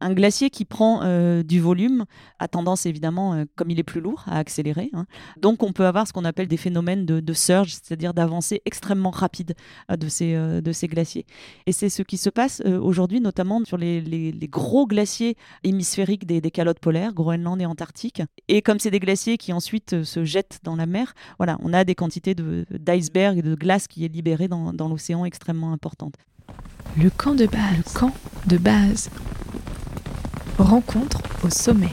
Un glacier qui prend euh, du volume a tendance évidemment, euh, comme il est plus lourd, à accélérer. hein. Donc on peut avoir ce qu'on appelle des phénomènes de, surge, c'est-à-dire d'avancée extrêmement rapide euh, de, ces, glaciers. Et c'est ce qui se passe aujourd'hui, notamment sur les, gros glaciers hémisphériques des, calottes polaires, Groenland et Antarctique. Et comme c'est des glaciers qui ensuite se jettent dans la mer, voilà, on a des quantités de- d'iceberg et de glace qui est libérée dans, l'océan extrêmement importantes. Le camp de. Le camp de base. Rencontre au sommet.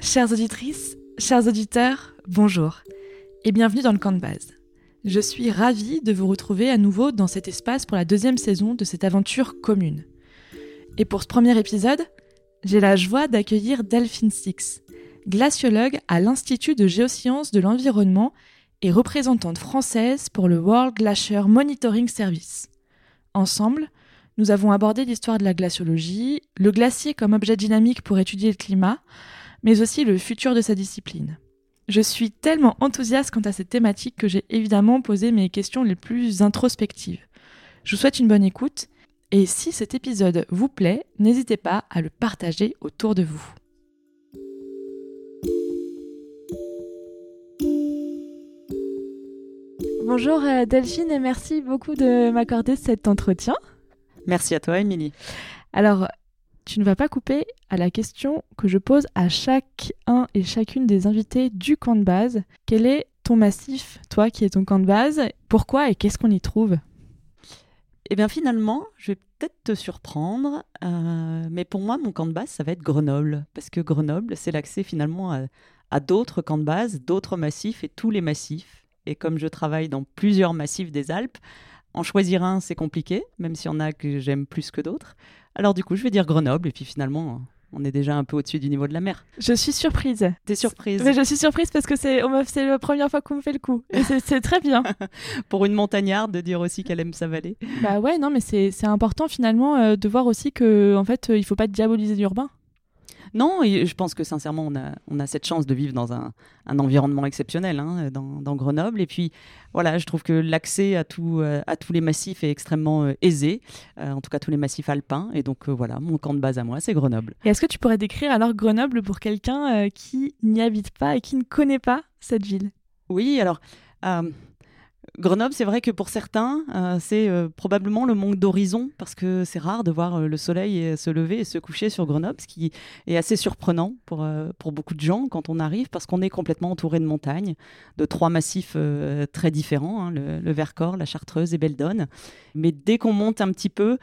Chères auditrices, chers auditeurs, bonjour et bienvenue dans le camp de base. Je suis ravie de vous retrouver à nouveau dans cet espace pour la deuxième saison de cette aventure commune. Et pour ce premier épisode, j'ai la joie d'accueillir Delphine Six, glaciologue à l'Institut de géosciences de l'environnement et représentante française pour le World Glacier Monitoring Service. Ensemble, nous avons abordé l'histoire de la glaciologie, le glacier comme objet dynamique pour étudier le climat, mais aussi le futur de sa discipline. Je suis tellement enthousiaste quant à cette thématique que j'ai évidemment posé mes questions les plus introspectives. Je vous souhaite une bonne écoute et si cet épisode vous plaît, n'hésitez pas à le partager autour de vous. Bonjour euh, Delphine et merci beaucoup de m'accorder cet entretien. Merci à toi, Émilie. Alors, tu ne vas pas couper à la question que je pose à chacun et chacune des invités du camp de base. Quel est ton massif, toi qui es ton camp de base? Pourquoi et qu'est-ce qu'on y trouve? Eh bien, finalement, je vais peut-être te surprendre, euh, mais pour moi, mon camp de base, ça va être Grenoble, parce que Grenoble, c'est l'accès finalement à, à d'autres camps de base, d'autres massifs et tous les massifs. Et comme je travaille dans plusieurs massifs des Alpes, en choisir un, c'est compliqué, même s'il y en a que j'aime plus que d'autres. Alors du coup, je vais dire Grenoble, et puis finalement, on est déjà un peu au-dessus du niveau de la mer. Je suis surprise. T'es surprise Mais je suis surprise parce que c'est la première fois qu'on me fait le coup. Et c'est- très bien. pour une montagnarde de dire aussi qu'elle aime sa vallée. bah ouais, non, mais c'est c'est important finalement euh, de voir aussi que en fait, euh, il faut pas diaboliser l'urbain. Non, et je pense que sincèrement, on a, on a cette chance de vivre dans un, un environnement exceptionnel hein, dans, dans Grenoble. Et puis, voilà, je trouve que l'accès à, tout, euh, à tous les massifs est extrêmement euh, aisé, euh, en tout cas tous les massifs alpins. Et donc, euh, voilà, mon camp de base à moi, c'est Grenoble. Et est-ce que tu pourrais décrire alors Grenoble pour quelqu'un qui n'y habite pas et qui ne connaît pas cette ville? Oui, alors, Grenoble, c'est vrai que pour certains, euh, c'est euh, probablement le manque d'horizon, parce que c'est rare de voir euh, le soleil se lever et se coucher sur Grenoble, ce qui est assez surprenant pour, beaucoup de gens quand on arrive, parce qu'on est complètement entouré de montagnes, de trois massifs très différents, hein, le, Vercors, la Chartreuse et Beldonne. Mais dès qu'on monte un petit peu,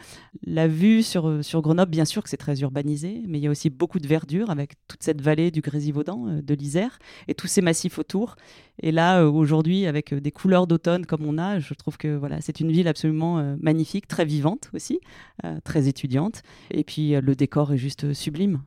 la vue sur, Grenoble, bien sûr que c'est très urbanisé, mais il y a aussi beaucoup de verdure avec toute cette vallée du Grésivaudan, de l'Isère, et tous ces massifs autour. Et là, aujourd'hui, avec des couleurs d'automne comme on a, je trouve que voilà, c'est une ville absolument euh, magnifique, très vivante aussi, euh, très étudiante. Et puis euh, le décor est juste sublime.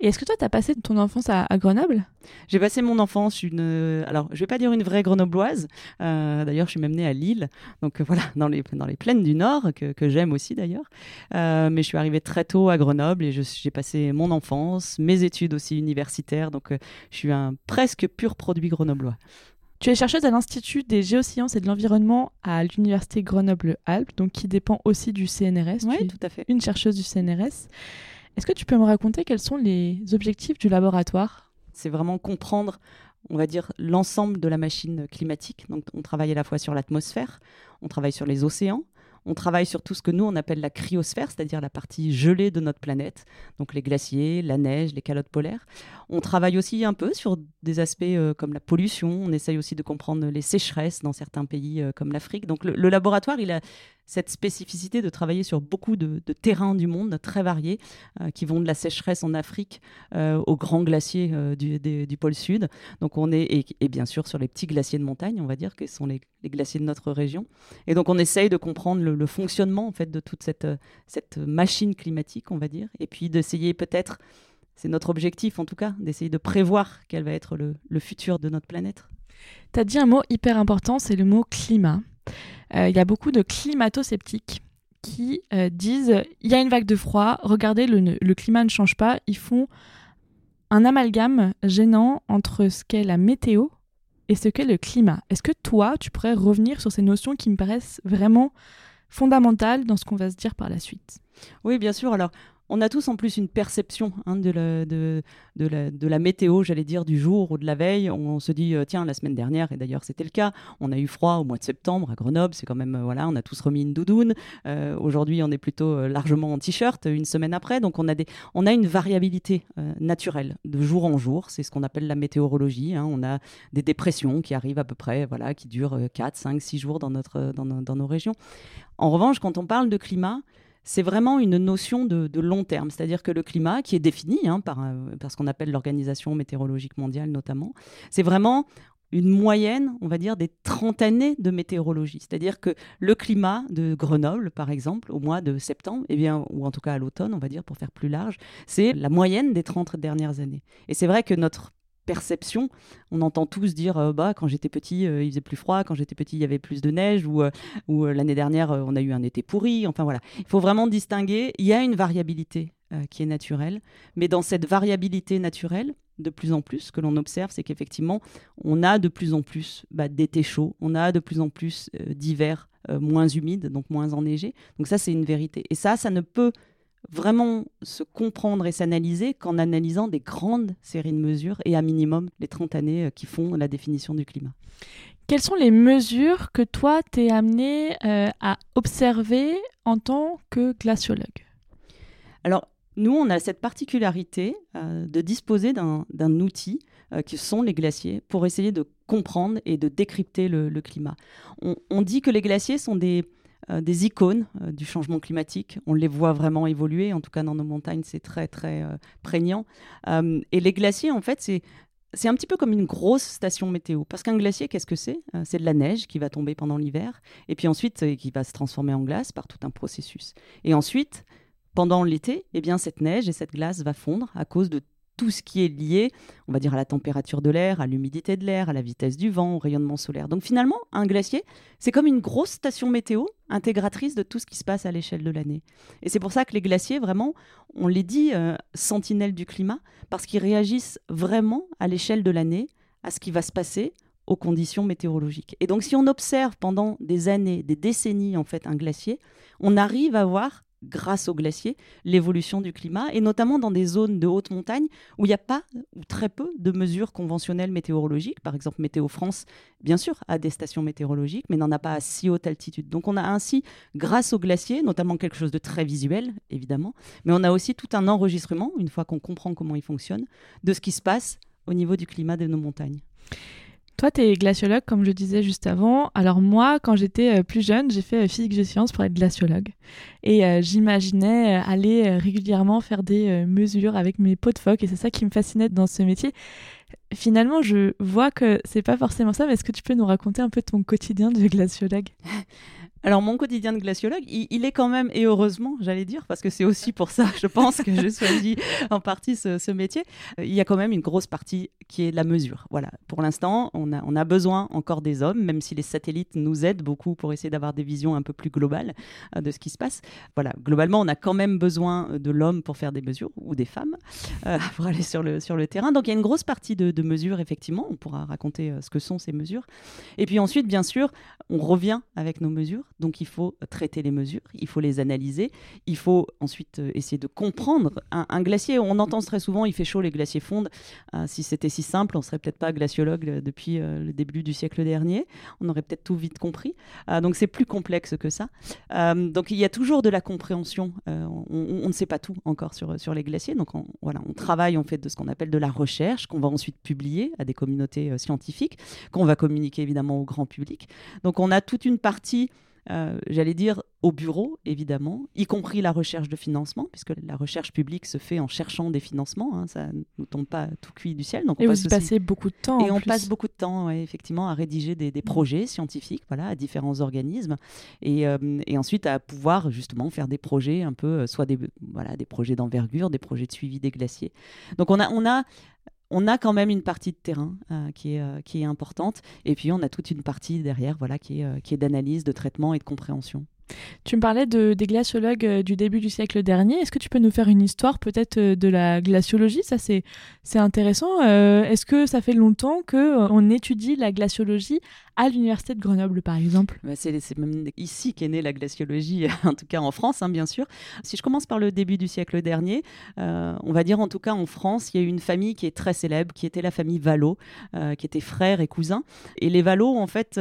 Et est-ce que toi, tu as passé ton enfance à, à Grenoble? J'ai passé mon enfance une, euh, alors je vais pas dire une vraie grenobloise. euh, d'ailleurs, je suis même née à Lille, donc euh, voilà, dans les dans les plaines du Nord que, que j'aime aussi d'ailleurs. Mais je suis arrivée très tôt à Grenoble et je- j'ai passé mon enfance, mes études aussi universitaires, donc je suis un presque pur produit grenoblois. Tu es chercheuse à l'Institut des géosciences et de l'environnement à l'Université Grenoble-Alpes, donc qui dépend aussi du CNRS. Oui, tout à fait. une chercheuse du CNRS. Est-ce que tu peux me raconter quels sont les objectifs du laboratoire? C'est vraiment comprendre, on va dire, l'ensemble de la machine climatique. Donc, on travaille à la fois sur l'atmosphère, on travaille sur les océans, on travaille sur tout ce que nous, on appelle la cryosphère, c'est-à-dire la partie gelée de notre planète, donc les glaciers, la neige, les calottes polaires. On travaille aussi un peu sur des aspects euh, comme la pollution, on essaye aussi de comprendre les sécheresses dans certains pays euh, comme l'Afrique. Donc, le, laboratoire, il a cette spécificité de travailler sur beaucoup de, terrains du monde très variés, euh, qui vont de la sécheresse en Afrique aux grands glaciers du, pôle sud. Donc on est et, bien sûr sur les petits glaciers de montagne, on va dire que sont les, les glaciers de notre région. Et donc on essaye de comprendre le, le fonctionnement en fait de toute cette euh, cette machine climatique, on va dire, et puis d'essayer peut-être, c'est notre objectif en tout cas, d'essayer de prévoir quel va être le, le futur de notre planète. Tu as dit un mot hyper important, c'est le mot climat. Euh, Il y a beaucoup de climato-sceptiques qui disent il y a une vague de froid, regardez, le, le climat ne change pas. Ils font un amalgame gênant entre ce qu'est la météo et ce qu'est le climat. Est-ce que toi, tu pourrais revenir sur ces notions qui me paraissent vraiment fondamentales dans ce qu'on va se dire par la suite Oui, bien sûr. Alors, on a tous en plus une perception hein, de, la, météo, j'allais dire, du jour ou de la veille. On, se dit, euh, tiens, la semaine dernière, et d'ailleurs c'était le cas, on a eu froid au mois de septembre à Grenoble, c'est quand même, euh, voilà, on a tous remis une doudoune. Euh, aujourd'hui, on est plutôt largement en t-shirt une semaine après. Donc on a, des, on a une variabilité naturelle de jour en jour. C'est ce qu'on appelle la météorologie. Hein. On a des dépressions qui arrivent à peu près, voilà, qui durent 4, 5, 6 jours dans, notre, dans nos régions. En revanche, quand on parle de climat, c'est vraiment une notion de, long terme, c'est-à-dire que le climat, qui est défini hein, par, euh, par, ce qu'on appelle l'Organisation météorologique mondiale notamment, c'est vraiment une moyenne, on va dire, des 30 années de météorologie. C'est-à-dire que le climat de Grenoble, par exemple, au mois de septembre, eh bien, ou en tout cas à l'automne, on va dire, pour faire plus large, c'est la moyenne des 30 dernières années. Et c'est vrai que notre perception. On entend tous dire euh, bah quand j'étais petit euh, il faisait plus froid, quand j'étais petit il y avait plus de neige ou, euh, ou l'année dernière on a eu un été pourri. Enfin voilà, il faut vraiment distinguer. Il y a une variabilité qui est naturelle, mais dans cette variabilité naturelle, de plus en plus, ce que l'on observe, c'est qu'effectivement, on a de plus en plus bah, d'été chauds, on a de plus en plus d'hiver moins humides, donc moins enneigés. Donc ça, c'est une vérité. Et ça, ça ne peut vraiment se comprendre et s'analyser qu'en analysant des grandes séries de mesures et à minimum les 30 années euh, qui font la définition du climat. Quelles sont les mesures que toi, t'es amené euh, à observer en tant que glaciologue? Alors, nous, on a cette particularité euh, de disposer d'un outil qui sont les glaciers pour essayer de comprendre et de décrypter le, climat. on, dit que les glaciers sont des, des icônes euh, du changement climatique. On les voit vraiment évoluer, en tout cas dans nos montagnes, c'est très très euh, prégnant. et les glaciers, en fait, c'est c'est un petit peu comme une grosse station météo. Parce qu'un glacier, qu'est-ce que c'est? C'est de la neige qui va tomber pendant l'hiver, et puis ensuite qui va se transformer en glace par tout un processus. Et ensuite, pendant l'été, eh bien cette neige et cette glace va fondre à cause de tout ce qui est lié, on va dire, à la température de l'air, à l'humidité de l'air, à la vitesse du vent, au rayonnement solaire. Donc finalement, un glacier, c'est comme une grosse station météo intégratrice de tout ce qui se passe à l'échelle de l'année. Et c'est pour ça que les glaciers, vraiment, on les dit euh, sentinelles du climat, parce qu'ils réagissent vraiment à l'échelle de l'année à ce qui va se passer aux conditions météorologiques. Et donc si on observe pendant des années, des décennies en fait un glacier, on arrive à voir grâce aux glaciers, l'évolution du climat, et notamment dans des zones de haute montagne où il n'y a pas ou très peu de mesures conventionnelles météorologiques. Par exemple, Météo France, bien sûr, a des stations météorologiques, mais n'en a pas à si haute altitude. Donc on a ainsi, grâce aux glaciers, notamment quelque chose de très visuel, évidemment, mais on a aussi tout un enregistrement, une fois qu'on comprend comment ils fonctionnent, de ce qui se passe au niveau du climat de nos montagnes. Toi, tu es glaciologue, comme je disais juste avant. Alors moi, quand j'étais euh, plus jeune, j'ai fait euh, physique de sciences pour être glaciologue. Et euh, j'imaginais aller régulièrement faire des mesures avec mes pots de phoque. Et c'est ça qui me fascinait dans ce métier. Finalement, je vois que c'est pas forcément ça, mais est-ce que tu peux nous raconter un peu ton quotidien de glaciologue? Alors mon quotidien de glaciologue, il, est quand même, et heureusement, j'allais dire, parce que c'est aussi pour ça, je pense, que j'ai choisi en partie ce, métier, euh, il y a quand même une grosse partie qui est la mesure. Voilà, pour l'instant, on a, besoin encore des hommes, même si les satellites nous aident beaucoup pour essayer d'avoir des visions un peu plus globales euh, de ce qui se passe. Voilà, globalement, on a quand même besoin de l'homme pour faire des mesures, ou des femmes, euh, pour aller sur le, sur le terrain. Donc il y a une grosse partie de mesures, effectivement, on pourra raconter ce que sont ces mesures. Et puis ensuite, bien sûr, on revient avec nos mesures donc il faut traiter les mesures, il faut les analyser, il faut ensuite euh, essayer de comprendre. Un, glacier, on entend très souvent, il fait chaud, les glaciers fondent. Euh, si c'était si simple, on serait peut-être pas glaciologue euh, depuis le début du siècle dernier. On aurait peut-être tout vite compris. donc c'est plus complexe que ça. donc il y a toujours de la compréhension. On, ne sait pas tout encore sur, sur les glaciers. Donc on, voilà, on travaille, on fait de ce qu'on appelle de la recherche, qu'on va ensuite publier à des communautés scientifiques, qu'on va communiquer évidemment au grand public. Donc on a toute une partie euh, j'allais dire, au bureau, évidemment, y compris la recherche de financement, puisque la recherche publique se fait en cherchant des financements, hein, ça ne nous tombe pas tout cuit du ciel. Donc et vous y passez beaucoup de temps. Et on passe beaucoup de temps, effectivement, à rédiger des, projets scientifiques, voilà, à différents organismes, et, euh, et, ensuite à pouvoir justement faire des projets un peu, euh, soit des, voilà, des projets d'envergure, des projets de suivi des glaciers. Donc on a, on a on a quand même une partie de terrain euh, qui, est, euh, qui est importante. Et puis, on a toute une partie derrière voilà, qui est, euh, qui est d'analyse, de traitement et de compréhension. Tu me parlais de, des glaciologues euh, du début du siècle dernier. Est-ce que tu peux nous faire une histoire peut-être euh, de la glaciologie? Ça, c'est, intéressant. Euh, est-ce que ça fait longtemps qu'on étudie la glaciologie à l'université de Grenoble, par exemple? Bah, c'est, même ici qu'est née la glaciologie, en tout cas en France, hein, bien sûr. Si je commence par le début du siècle dernier, on va dire en tout cas en France, il y a eu une famille qui est très célèbre, qui était la famille Vallot, qui était frère et cousin. Et les Vallot, en fait,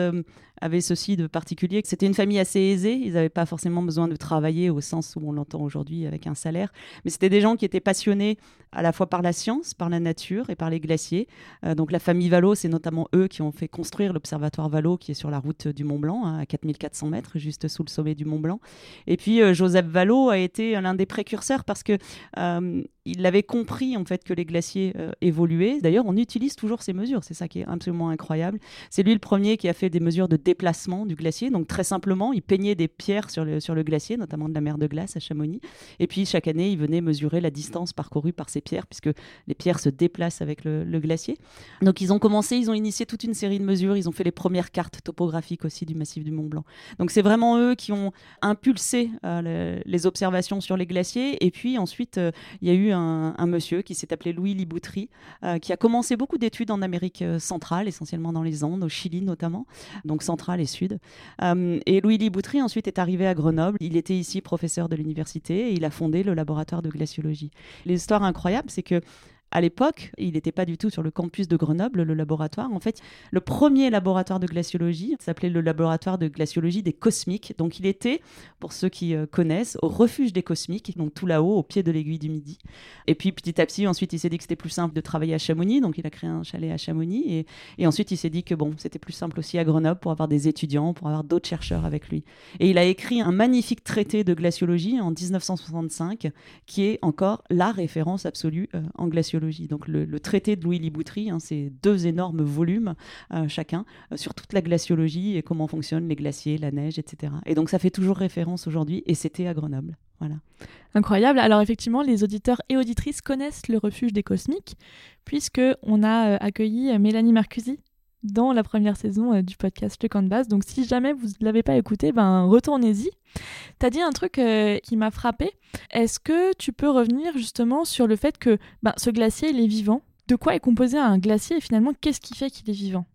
avait ceci de particulier que c'était une famille assez aisée. Ils n'avaient pas forcément besoin de travailler au sens où on l'entend aujourd'hui avec un salaire. Mais c'était des gens qui étaient passionnés à la fois par la science, par la nature et par les glaciers. Euh, donc la famille Vallot, c'est notamment eux qui ont fait construire l'observatoire Vallot qui est sur la route du Mont Blanc, hein, à 4400 mètres, juste sous le sommet du Mont Blanc. Et puis euh, Joseph Vallot a été l'un des précurseurs parce que euh, il avait compris en fait que les glaciers évoluaient. D'ailleurs, on utilise toujours ces mesures. C'est ça qui est absolument incroyable. C'est lui le premier qui a fait des mesures de déplacement du glacier. Donc très simplement, il peignait des pierres sur le, sur le glacier, notamment de la mer de glace à Chamonix. Et puis chaque année, il venait mesurer la distance parcourue par ces pierres, puisque les pierres se déplacent avec le, glacier. Donc ils ont commencé, ils ont initié toute une série de mesures. Ils ont fait les premières cartes topographiques aussi du massif du Mont Blanc. Donc c'est vraiment eux qui ont impulsé euh, les observations sur les glaciers. Et puis ensuite, euh, il y a eu un, monsieur qui s'est appelé Louis Liboutry, euh, qui a commencé beaucoup d'études en Amérique centrale, essentiellement dans les Andes, au Chili notamment. Donc centrale et sud. Euh, et Louis Liboutry ensuite est arrivé à Grenoble. Il était ici professeur de l'université et il a fondé le laboratoire de glaciologie. L'histoire incroyable, c'est que à l'époque, il n'était pas du tout sur le campus de Grenoble, le laboratoire. En fait, le premier laboratoire de glaciologie s'appelait le laboratoire de glaciologie des cosmiques. Donc, il était, pour ceux qui euh, connaissent, au refuge des cosmiques, donc tout là-haut, au pied de l'aiguille du Midi. Et puis, petit à petit, ensuite, il s'est dit que c'était plus simple de travailler à Chamonix. Donc, il a créé un chalet à Chamonix. Et, ensuite, il s'est dit que bon, c'était plus simple aussi à Grenoble pour avoir des étudiants, pour avoir d'autres chercheurs avec lui. Et il a écrit un magnifique traité de glaciologie en 1965, qui est encore la référence absolue euh, en glaciologie donc le, traité de Louis Liboutry, hein, c'est deux énormes volumes euh, chacun euh, sur toute la glaciologie et comment fonctionnent les glaciers, la neige, etc. Et donc ça fait toujours référence aujourd'hui et c'était à Grenoble. Voilà. Incroyable. Alors effectivement, les auditeurs et auditrices connaissent le refuge des cosmiques puisque on a euh, accueilli Mélanie Marcusi dans la première saison du podcast Le Camp de Base. Donc si jamais vous ne l'avez pas écouté, ben retournez-y. Tu as dit un truc euh, qui m'a frappé. Est-ce que tu peux revenir justement sur le fait que ben, ce glacier, il est vivant? De quoi est composé un glacier et finalement, qu'est-ce qui fait qu'il est vivant?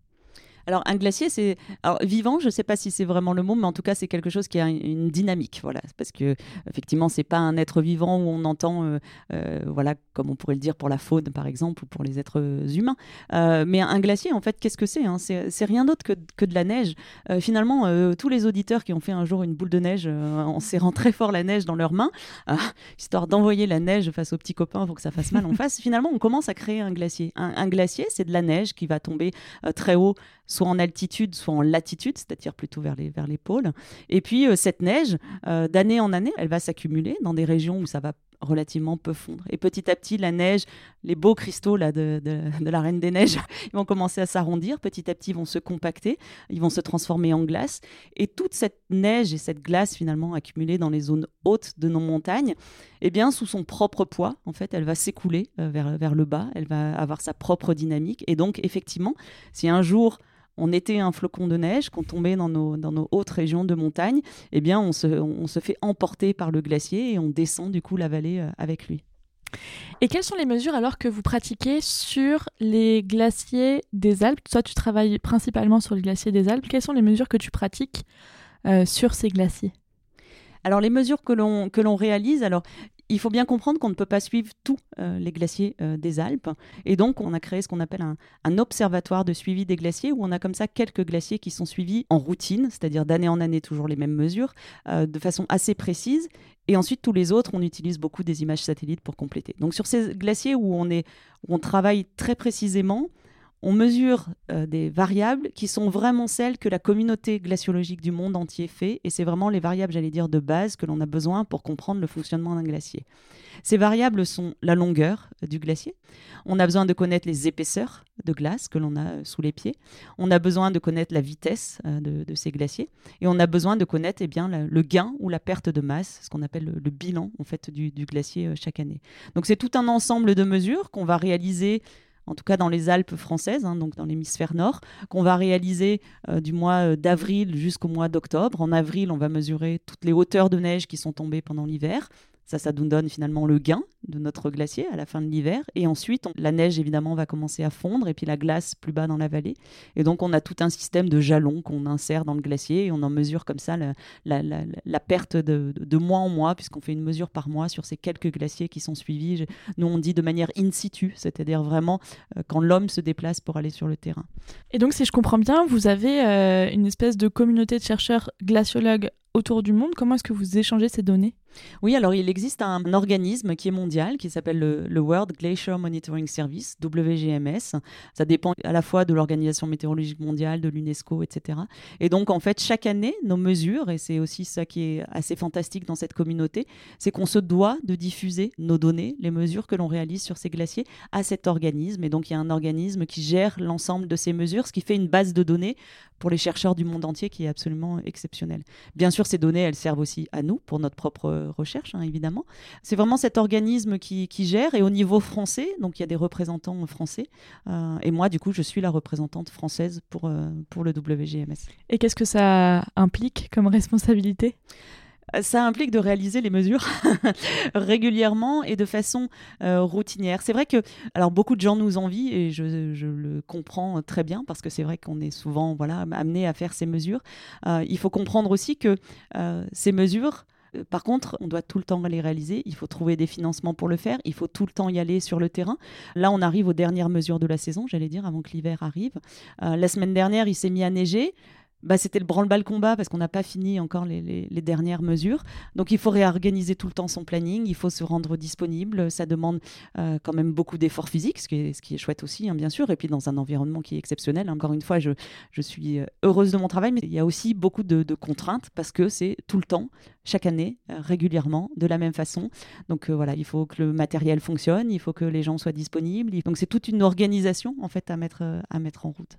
Alors un glacier, c'est vivant. Je ne sais pas si c'est vraiment le mot, mais en tout cas c'est quelque chose qui a une dynamique, voilà. Parce que effectivement, c'est pas un être vivant où on entend, euh, euh, voilà, comme on pourrait le dire pour la faune par exemple ou pour les êtres humains. Euh, mais un glacier, en fait, qu'est-ce que c'est hein? C'est rien d'autre que, que, de la neige. finalement, tous les auditeurs qui ont fait un jour une boule de neige en serrant très fort la neige dans leurs mains, histoire d'envoyer la neige face aux petits copains pour que ça fasse mal en face, finalement, on commence à créer un glacier. un glacier, c'est de la neige qui va tomber très haut soit en altitude, soit en latitude, c'est-à-dire plutôt vers les, vers les pôles. Et puis euh, cette neige, euh, d'année en année, elle va s'accumuler dans des régions où ça va relativement peu fondre. Et petit à petit, la neige, les beaux cristaux là, de, de, la Reine des Neiges, ils vont commencer à s'arrondir, petit à petit, ils vont se compacter, ils vont se transformer en glace. Et toute cette neige et cette glace finalement accumulée dans les zones hautes de nos montagnes, eh bien, sous son propre poids, en fait, elle va s'écouler euh, vers, vers le bas, elle va avoir sa propre dynamique. Et donc, effectivement, si un jour on était un flocon de neige, qu'on tombait dans nos, dans nos hautes régions de montagne, eh bien, on se, on se fait emporter par le glacier et on descend du coup la vallée euh, avec lui. Et quelles sont les mesures alors que vous pratiquez sur les glaciers des Alpes? Toi, tu travailles principalement sur les glaciers des Alpes. Quelles sont les mesures que tu pratiques euh, sur ces glaciers? Alors les mesures que l'on que l'on réalise, alors il faut bien comprendre qu'on ne peut pas suivre tous euh, les glaciers euh, des Alpes. Et donc, on a créé ce qu'on appelle un, observatoire de suivi des glaciers, où on a comme ça quelques glaciers qui sont suivis en routine, c'est-à-dire d'année en année, toujours les mêmes mesures, euh, de façon assez précise. Et ensuite, tous les autres, on utilise beaucoup des images satellites pour compléter. Donc, sur ces glaciers où on, est, où on travaille très précisément, on mesure euh, des variables qui sont vraiment celles que la communauté glaciologique du monde entier fait, et c'est vraiment les variables, j'allais dire, de base que l'on a besoin pour comprendre le fonctionnement d'un glacier. Ces variables sont la longueur du glacier, on a besoin de connaître les épaisseurs de glace que l'on a euh, sous les pieds, on a besoin de connaître la vitesse euh, de, ces glaciers, et on a besoin de connaître eh bien, le gain ou la perte de masse, ce qu'on appelle le, bilan en fait, du glacier chaque année. Donc c'est tout un ensemble de mesures qu'on va réaliser en tout cas dans les Alpes françaises, hein, donc dans l'hémisphère nord, qu'on va réaliser du mois d'avril jusqu'au mois d'octobre. En avril, on va mesurer toutes les hauteurs de neige qui sont tombées pendant l'hiver. Ça, ça nous donne finalement le gain de notre glacier à la fin de l'hiver. Et ensuite, la neige, évidemment, va commencer à fondre et puis la glace plus bas dans la vallée. Et donc, on a tout un système de jalons qu'on insère dans le glacier et on en mesure comme ça la, perte de, mois en mois, puisqu'on fait une mesure par mois sur ces quelques glaciers qui sont suivis. Nous, on dit de manière in situ, c'est-à-dire vraiment euh, quand l'homme se déplace pour aller sur le terrain. Et donc, si je comprends bien, vous avez euh, une espèce de communauté de chercheurs glaciologues autour du monde. Comment est-ce que vous échangez ces données? Oui, alors il existe un organisme qui est mondial, qui s'appelle le, World Glacier Monitoring Service, WGMS. Ça dépend à la fois de l'Organisation météorologique mondiale, de l'UNESCO, etc. Et donc, en fait, chaque année, nos mesures, et c'est aussi ça qui est assez fantastique dans cette communauté, c'est qu'on se doit de diffuser nos données, les mesures que l'on réalise sur ces glaciers, à cet organisme. Et donc, il y a un organisme qui gère l'ensemble de ces mesures, ce qui fait une base de données pour les chercheurs du monde entier qui est absolument exceptionnelle. Bien sûr, ces données, elles servent aussi à nous, pour notre propre recherche, hein, évidemment. C'est vraiment cet organisme qui, gère et au niveau français, donc il y a des représentants français. Euh, et moi, du coup, je suis la représentante française pour, euh, pour le WGMS. Et qu'est-ce que ça implique comme responsabilité? Euh, ça implique de réaliser les mesures régulièrement et de façon routinière. C'est vrai que, alors beaucoup de gens nous envient et je, je le comprends très bien parce que c'est vrai qu'on est souvent voilà amené à faire ces mesures. il faut comprendre aussi que ces mesures euh, par contre, on doit tout le temps les réaliser. Il faut trouver des financements pour le faire. Il faut tout le temps y aller sur le terrain. Là, on arrive aux dernières mesures de la saison, j'allais dire, avant que l'hiver arrive. Euh, la semaine dernière, il s'est mis à neiger. Bah, c'était le branle-bas combat parce qu'on n'a pas fini encore les, dernières mesures. Donc il faut réorganiser tout le temps son planning, il faut se rendre disponible. Ça demande euh, quand même beaucoup d'efforts physiques, ce qui, est, ce qui est chouette aussi, hein, bien sûr. Et puis dans un environnement qui est exceptionnel. Encore une fois, je, je suis heureuse de mon travail, mais il y a aussi beaucoup de, de contraintes parce que c'est tout le temps chaque année, euh, régulièrement, de la même façon. Donc euh, voilà, il faut que le matériel fonctionne, il faut que les gens soient disponibles. Donc c'est toute une organisation en fait à mettre, euh, à mettre en route.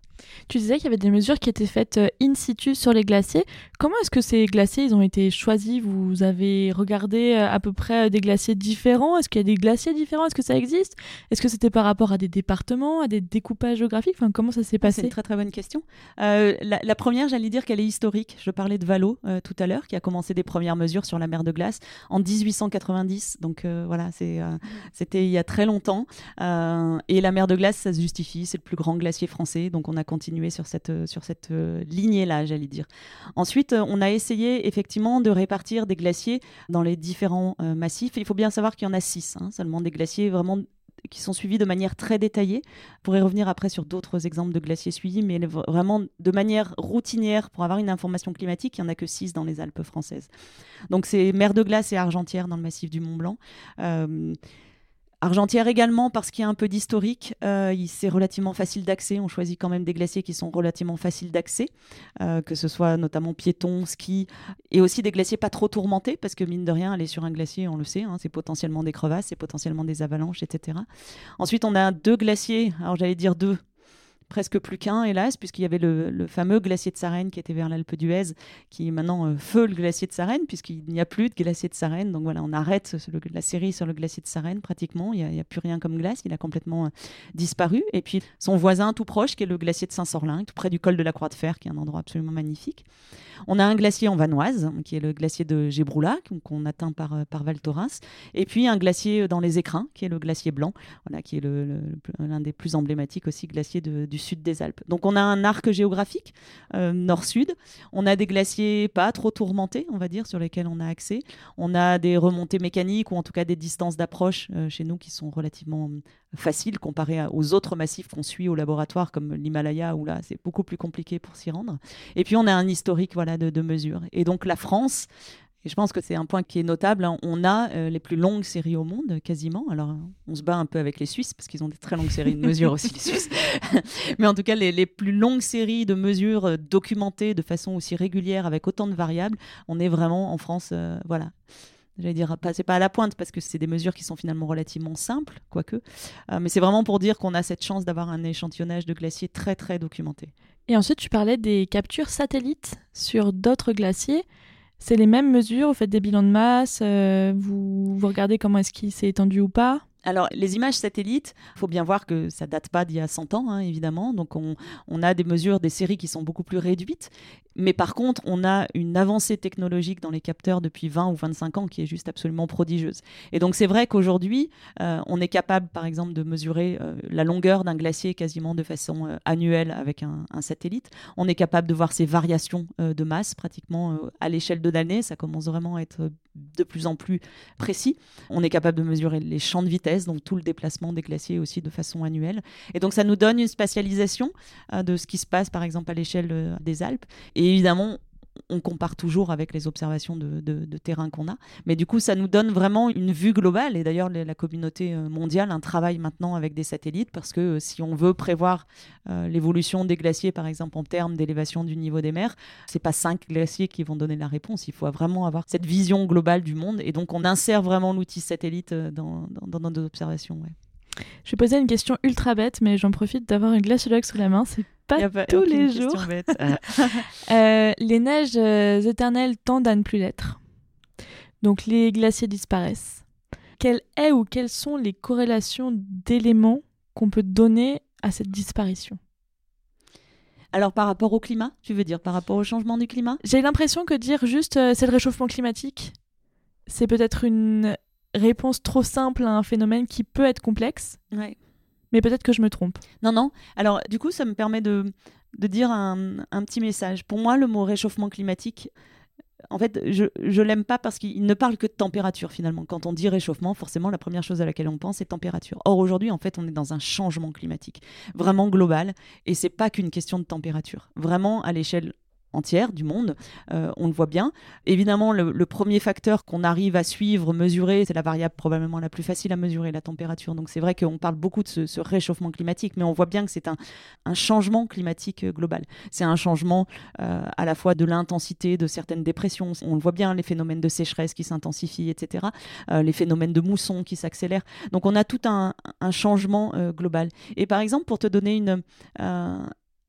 Tu disais qu'il y avait des mesures qui étaient faites situ sur les glaciers. Comment est-ce que ces glaciers ils ont été choisis? Vous avez regardé à peu près des glaciers différents? Est-ce qu'il y a des glaciers différents? Est-ce que ça existe? Est-ce que c'était par rapport à des départements, à des découpages géographiques? Enfin, Comment ça s'est passé C'est une très très bonne question. la, première, j'allais dire qu'elle est historique. Je parlais de Valo tout à l'heure, qui a commencé des premières mesure sur la mer de glace en 1890. Donc euh, voilà, euh, c'était il y a très longtemps. Euh, et la mer de glace, ça se justifie, c'est le plus grand glacier français. Donc on a continué sur cette, sur cette lignée-là, j'allais dire. Ensuite, on a essayé effectivement de répartir des glaciers dans les différents massifs. il faut bien savoir qu'il y en a six, hein, seulement des glaciers vraiment qui sont suivis de manière très détaillée. On pourrait revenir après sur d'autres exemples de glaciers suivis, mais vraiment de manière routinière pour avoir une information climatique, il n'y en a que 6 dans les Alpes françaises. Donc c'est mer de glace et argentière dans le massif du Mont Blanc. Euh, Argentière également parce qu'il y a un peu d'historique. Euh, c'est relativement facile d'accès. On choisit quand même des glaciers qui sont relativement faciles d'accès, euh, que ce soit notamment piéton, ski, et aussi des glaciers pas trop tourmentés, parce que mine de rien, aller sur un glacier, on le sait, hein, c'est potentiellement des crevasses, c'est potentiellement des avalanches, etc. Ensuite, on a deux glaciers, alors j'allais dire deux, presque plus qu'un, hélas, puisqu'il y avait le, fameux glacier de Sarenne qui était vers l'Alpe d'Huez, qui est maintenant euh, feu le glacier de Sarenne, puisqu'il n'y a plus de glacier de Sarenne. Donc voilà, on arrête la série sur le glacier de Sarenne pratiquement. Il n'y a, plus rien comme glace, il a complètement euh, disparu. Et puis son voisin tout proche, qui est le glacier de Saint-Sorlin, tout près du col de la Croix de Fer, qui est un endroit absolument magnifique. On a un glacier en Vanoise, qui est le glacier de Gébroula, qu'on atteint par, euh, par Val Thorens. Et puis un glacier dans les écrins, qui est le glacier blanc, voilà, qui est l'un des plus emblématiques aussi glaciers du sud des Alpes. Donc on a un arc géographique euh, nord-sud. On a des glaciers pas trop tourmentés, on va dire, sur lesquels on a accès. On a des remontées mécaniques ou en tout cas des distances d'approche euh, chez nous qui sont relativement faciles comparées aux autres massifs qu'on suit au laboratoire comme l'Himalaya où là c'est beaucoup plus compliqué pour s'y rendre. Et puis on a un historique voilà de, de mesures. Et donc la France et je pense que c'est un point qui est notable. Hein. On a euh, les plus longues séries au monde, quasiment. Alors, on se bat un peu avec les Suisses, parce qu'ils ont des très longues séries de mesures aussi, les Suisses. Mais en tout cas, les, plus longues séries de mesures euh, documentées de façon aussi régulière, avec autant de variables, on est vraiment en France, euh, voilà. J'allais dire, c'est pas à la pointe parce que c'est des mesures qui sont finalement relativement simples, quoique. mais c'est vraiment pour dire qu'on a cette chance d'avoir un échantillonnage de glaciers très très documenté. Et ensuite, tu parlais des captures satellites sur d'autres glaciers. C'est les mêmes mesures, vous faites des bilans de masse, euh, vous, regardez comment est-ce qu'il s'est étendu ou pas? Alors, les images satellites, il faut bien voir que ça date pas d'il y a 100 ans, hein, évidemment. Donc, on, a des mesures, des séries qui sont beaucoup plus réduites. Mais par contre, on a une avancée technologique dans les capteurs depuis 20 ou 25 ans qui est juste absolument prodigieuse. Et donc, c'est vrai qu'aujourd'hui, euh, on est capable, par exemple, de mesurer euh, la longueur d'un glacier quasiment de façon euh, annuelle avec un, satellite. On est capable de voir ses variations de masse pratiquement à l'échelle de l'année. Ça commence vraiment à être de plus en plus précis. On est capable de mesurer les champs de vitesse donc tout le déplacement des glaciers aussi de façon annuelle. Et donc ça nous donne une spatialisation de ce qui se passe par exemple à l'échelle des Alpes. Évidemment, on compare toujours avec les observations de, terrain qu'on a. Mais du coup, ça nous donne vraiment une vue globale. Et d'ailleurs, la communauté euh, mondiale un travaille maintenant avec des satellites parce que euh, si on veut prévoir euh, l'évolution des glaciers, par exemple en termes d'élévation du niveau des mers, c'est pas cinq glaciers qui vont donner la réponse. Il faut vraiment avoir cette vision globale du monde. Et donc, on insère vraiment l'outil satellite dans, nos observations. Je vais poser une question ultra bête, mais j'en profite d'avoir un glaciologue sous la main. C'est pas, tous les jours. Euh, les neiges euh, éternelles tendent à ne plus l'être. Donc les glaciers disparaissent. Quelle est ou quelles sont les corrélations d'éléments qu'on peut donner à cette disparition? Alors par rapport au climat, tu veux dire par rapport au changement du climat? J'ai l'impression que dire juste euh, c'est le réchauffement climatique, c'est peut-être une réponse trop simple à un phénomène qui peut être complexe. Mais peut-être que je me trompe. Non, non. Alors, du coup, ça me permet de, de dire un, un, petit message. Pour moi, le mot réchauffement climatique, en fait, je ne l'aime pas parce qu'il ne parle que de température finalement. Quand on dit réchauffement, forcément, la première chose à laquelle on pense, c'est température. Or, aujourd'hui, en fait, on est dans un changement climatique vraiment global et c'est pas qu'une question de température. Vraiment, à l'échelle entière du monde, euh, on le voit bien. Évidemment, le, premier facteur qu'on arrive à suivre, mesurer, c'est la variable probablement la plus facile à mesurer, la température. Donc c'est vrai qu'on parle beaucoup de ce, réchauffement climatique, mais on voit bien que c'est un, changement climatique euh, global. C'est un changement euh, à la fois de l'intensité de certaines dépressions, on le voit bien, les phénomènes de sécheresse qui s'intensifient, etc., les phénomènes de mousson qui s'accélèrent. Donc on a tout un, changement global. Et par exemple, pour te donner une,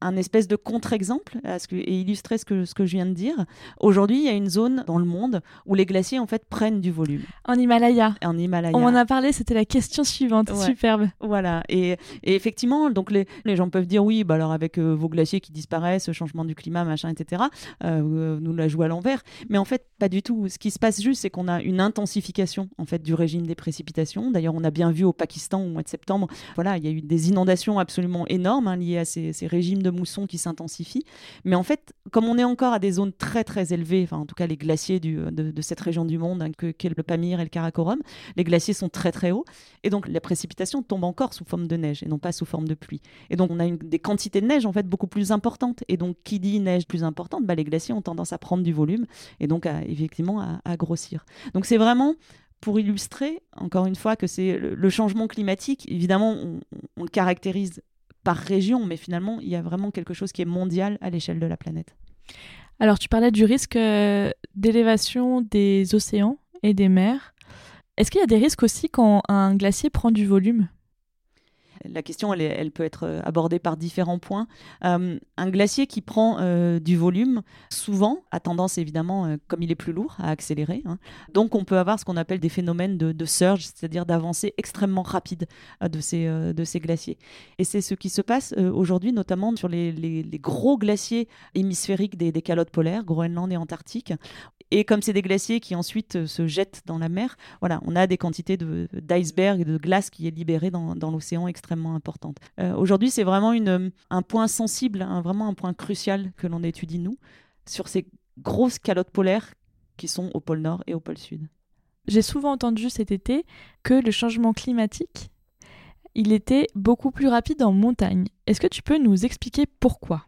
un espèce de contre-exemple et illustrer ce que, ce que je viens de dire. Aujourd'hui, il y a une zone dans le monde où les glaciers en fait prennent du volume. En Himalaya. En Himalaya. On en a parlé, c'était la question suivante. Superbe. Voilà. Et, effectivement, donc les, les, gens peuvent dire oui, bah alors avec euh, vos glaciers qui disparaissent, changement du climat, machin, etc. Euh, nous la jouons à l'envers. Mais en fait, pas du tout. Ce qui se passe juste, c'est qu'on a une intensification en fait du régime des précipitations. D'ailleurs, on a bien vu au Pakistan au mois de septembre, voilà, il y a eu des inondations absolument énormes hein, liées à ces, ces régimes de de mousson qui s'intensifie. Mais en fait, comme on est encore à des zones très très élevées, enfin en tout cas les glaciers de, cette région du monde, hein, que, qu'est le Pamir et le Karakorum, les glaciers sont très très hauts. Et donc la précipitation tombe encore sous forme de neige et non pas sous forme de pluie. Et donc on a des quantités de neige en fait beaucoup plus importantes. Et donc qui dit neige plus importante, bah, les glaciers ont tendance à prendre du volume et donc à, effectivement à, grossir. Donc c'est vraiment pour illustrer, encore une fois, que c'est le, changement climatique, évidemment, on, on, le caractérise par région, mais finalement, il y a vraiment quelque chose qui est mondial à l'échelle de la planète. Alors, tu parlais du risque euh, d'élévation des océans et des mers. Est-ce qu'il y a des risques aussi quand un glacier prend du volume? La question, elle, peut être euh, abordée par différents points. Euh, un glacier qui prend euh, du volume, souvent, a tendance évidemment, comme il est plus lourd, à accélérer. Hein. Donc, on peut avoir ce qu'on appelle des phénomènes de, surge, c'est-à-dire d'avancée extrêmement rapide de, ces, glaciers. Et c'est ce qui se passe aujourd'hui, notamment sur les, gros glaciers hémisphériques des calottes polaires, Groenland et Antarctique, et comme c'est des glaciers qui ensuite se jettent dans la mer, voilà, on a des quantités d'iceberg, de, de glace qui est libérée dans, dans l'océan extrêmement importante. Euh, aujourd'hui, c'est vraiment une, un point sensible, vraiment un point crucial que l'on étudie, nous, sur ces grosses calottes polaires qui sont au pôle Nord et au pôle Sud. J'ai souvent entendu cet été que le changement climatique, il était beaucoup plus rapide en montagne. Est-ce que tu peux nous expliquer pourquoi?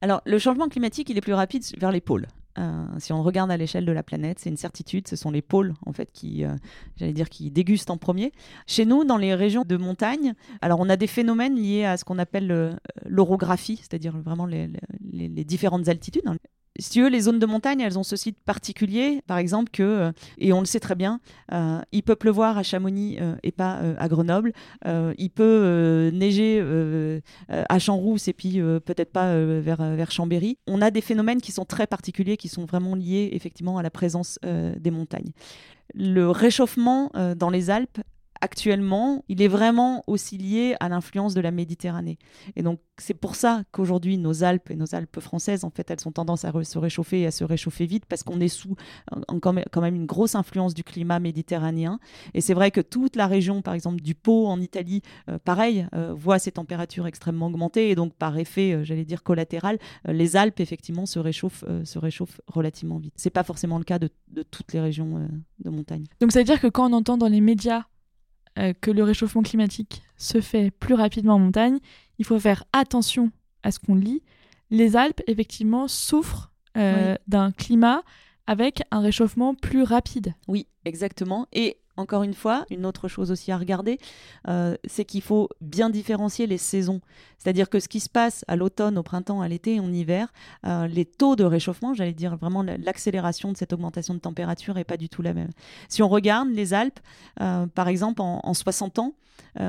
Alors, le changement climatique, il est plus rapide vers les pôles. Euh, si on regarde à l'échelle de la planète, c'est une certitude, ce sont les pôles en fait qui, euh, j'allais dire, qui dégustent en premier. Chez nous, dans les régions de montagne, alors on a des phénomènes liés à ce qu'on appelle euh, l'orographie, c'est-à-dire vraiment les, les, différentes altitudes. Si les zones de montagne, elles ont ce site particulier, par exemple, que, euh, et on le sait très bien, euh, il peut pleuvoir à Chamonix euh, et pas à Grenoble. il peut neiger à Champs-Rousse et puis peut-être pas vers, vers Chambéry. On a des phénomènes qui sont très particuliers, qui sont vraiment liés effectivement à la présence des montagnes. Le réchauffement dans les Alpes actuellement, il est vraiment aussi lié à l'influence de la Méditerranée. Et donc, c'est pour ça qu'aujourd'hui, nos Alpes et nos Alpes françaises, en fait, elles ont tendance à se réchauffer et à se réchauffer vite parce qu'on est sous quand même une grosse influence du climat méditerranéen. Et c'est vrai que toute la région, par exemple, du Pau en Italie, euh, pareil, euh, voit ces températures extrêmement augmenter. Et donc, par effet, euh, j'allais dire collatéral, les Alpes, effectivement, se réchauffent, se réchauffent relativement vite. C'est pas forcément le cas de, de toutes les régions de montagne. Donc, ça veut dire que quand on entend dans les médias que le réchauffement climatique se fait plus rapidement en montagne, il faut faire attention à ce qu'on lit. Les Alpes, effectivement, souffrent d'un climat avec un réchauffement plus rapide. Oui, exactement. Et encore une fois, une autre chose aussi à regarder, euh, c'est qu'il faut bien différencier les saisons. C'est-à-dire que ce qui se passe à l'automne, au printemps, à l'été et en hiver, euh, les taux de réchauffement, j'allais dire vraiment l'accélération de cette augmentation de température n'est pas du tout la même. Si on regarde les Alpes, euh, par exemple, en, 60 ans,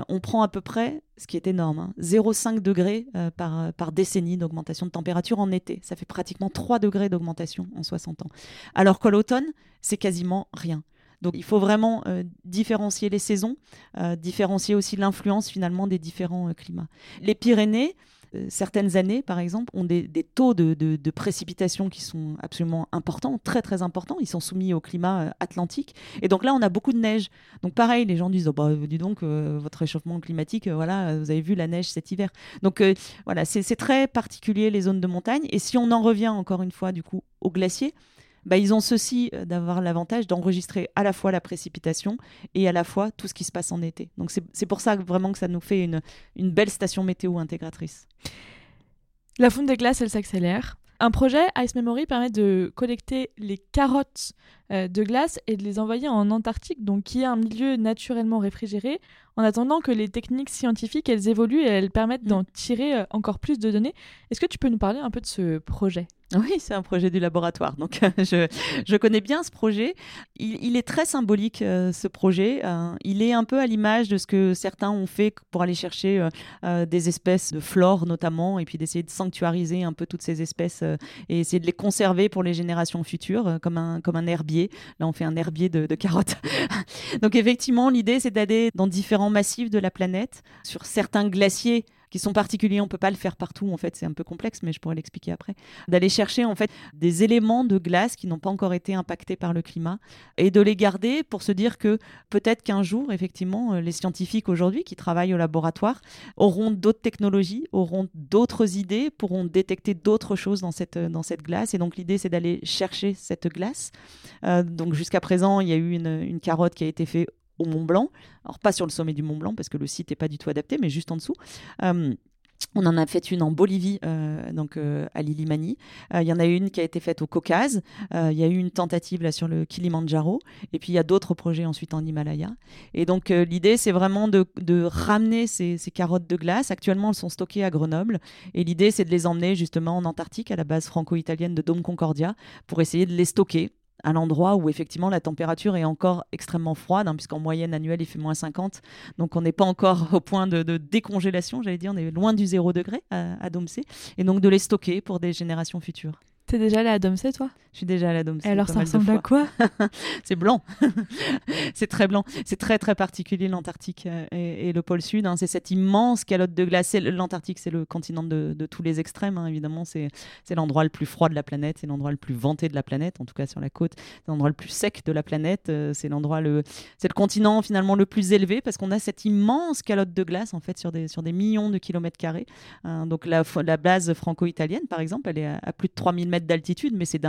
on prend à peu près, ce qui est énorme, 0,5 hein, degrés par, par décennie d'augmentation de température en été. Ça fait pratiquement 3 degrés d'augmentation en 60 ans. Alors qu'à l'automne, c'est quasiment rien. Donc il faut vraiment euh, différencier les saisons, euh, différencier aussi l'influence finalement des différents euh, climats. Les Pyrénées, certaines années, par exemple, ont des, taux de, de, précipitation qui sont absolument importants, très très importants. Ils sont soumis au climat atlantique. Et donc là, on a beaucoup de neige. Donc pareil, les gens disent, oh, bah, dis donc, votre réchauffement climatique, voilà, vous avez vu la neige cet hiver. Donc voilà, c'est très particulier les zones de montagne. Et si on en revient encore une fois, du coup, aux glaciers, bah, ils ont ceci euh, d'avoir l'avantage d'enregistrer à la fois la précipitation et à la fois tout ce qui se passe en été. Donc c'est pour ça vraiment que ça nous fait une, belle station météo intégratrice. La fonte des glaces, elle s'accélère. Un projet Ice Memory permet de collecter les carottes euh, de glace et de les envoyer en Antarctique, donc qui est un milieu naturellement réfrigéré, en attendant que les techniques scientifiques elles évoluent et elles permettent d'en mm. tirer euh, encore plus de données. Est-ce que tu peux nous parler un peu de ce projet? Oui, c'est un projet du laboratoire. Donc, je, je, connais bien ce projet. Il, est très symbolique, euh, ce projet. Euh, il est un peu à l'image de ce que certains ont fait pour aller chercher euh, des espèces de flore, notamment, et puis d'essayer de sanctuariser un peu toutes ces espèces et essayer de les conserver pour les générations futures, comme un, comme un herbier. Là, on fait un herbier de, de carottes. Donc, effectivement, l'idée, c'est d'aller dans différents massifs de la planète, sur certains glaciers qui sont particuliers. On peut pas le faire partout, en fait, c'est un peu complexe, mais je pourrais l'expliquer après. D'aller chercher en fait des éléments de glace qui n'ont pas encore été impactés par le climat et de les garder pour se dire que peut-être qu'un jour, effectivement, euh, les scientifiques aujourd'hui qui travaillent au laboratoire auront d'autres technologies, auront d'autres idées, pourront détecter d'autres choses dans cette, euh, dans cette glace. Et donc l'idée, c'est d'aller chercher cette glace. Euh, donc jusqu'à présent, il y a eu une, une carotte qui a été faite au Mont Blanc. Alors pas sur le sommet du Mont Blanc parce que le site n'est pas du tout adapté, mais juste en dessous. Euh, on en a fait une en Bolivie, euh, donc euh, à Lilimani. Il y en a une qui a été faite au Caucase. Il y a eu une tentative là sur le Kilimandjaro. Et puis il y a d'autres projets ensuite en Himalaya. Et donc l'idée, c'est vraiment de, ramener ces, ces, carottes de glace. Actuellement, elles sont stockées à Grenoble. Et l'idée, c'est de les emmener justement en Antarctique, à la base franco-italienne de Dome Concordia, pour essayer de les stocker à l'endroit où effectivement la température est encore extrêmement froide, hein, puisqu'en moyenne annuelle il fait moins 50. Donc on n'est pas encore au point de, décongélation, j'allais dire, on est loin du zéro degré à, à et donc de les stocker pour des générations futures. T'es déjà allé à Domsé, toi? Je suis déjà allé à Domsé. Et alors, ça ressemble à quoi? C'est blanc. c'est très blanc. C'est très, très particulier, l'Antarctique euh, et, le pôle Sud. Hein. C'est cette immense calotte de glace. L'Antarctique, c'est le continent de, tous les extrêmes, hein, évidemment. C'est l'endroit le plus froid de la planète. C'est l'endroit le plus venté de la planète, en tout cas sur la côte. C'est l'endroit le plus sec de la planète. Euh, c'est l'endroit le... C'est le continent, finalement, le plus élevé parce qu'on a cette immense calotte de glace, en fait, sur des, sur des millions de kilomètres carrés. Hein. donc, la, la base franco-italienne, par exemple, elle est à, à plus de 3000 mètres d'altitude, mais c'est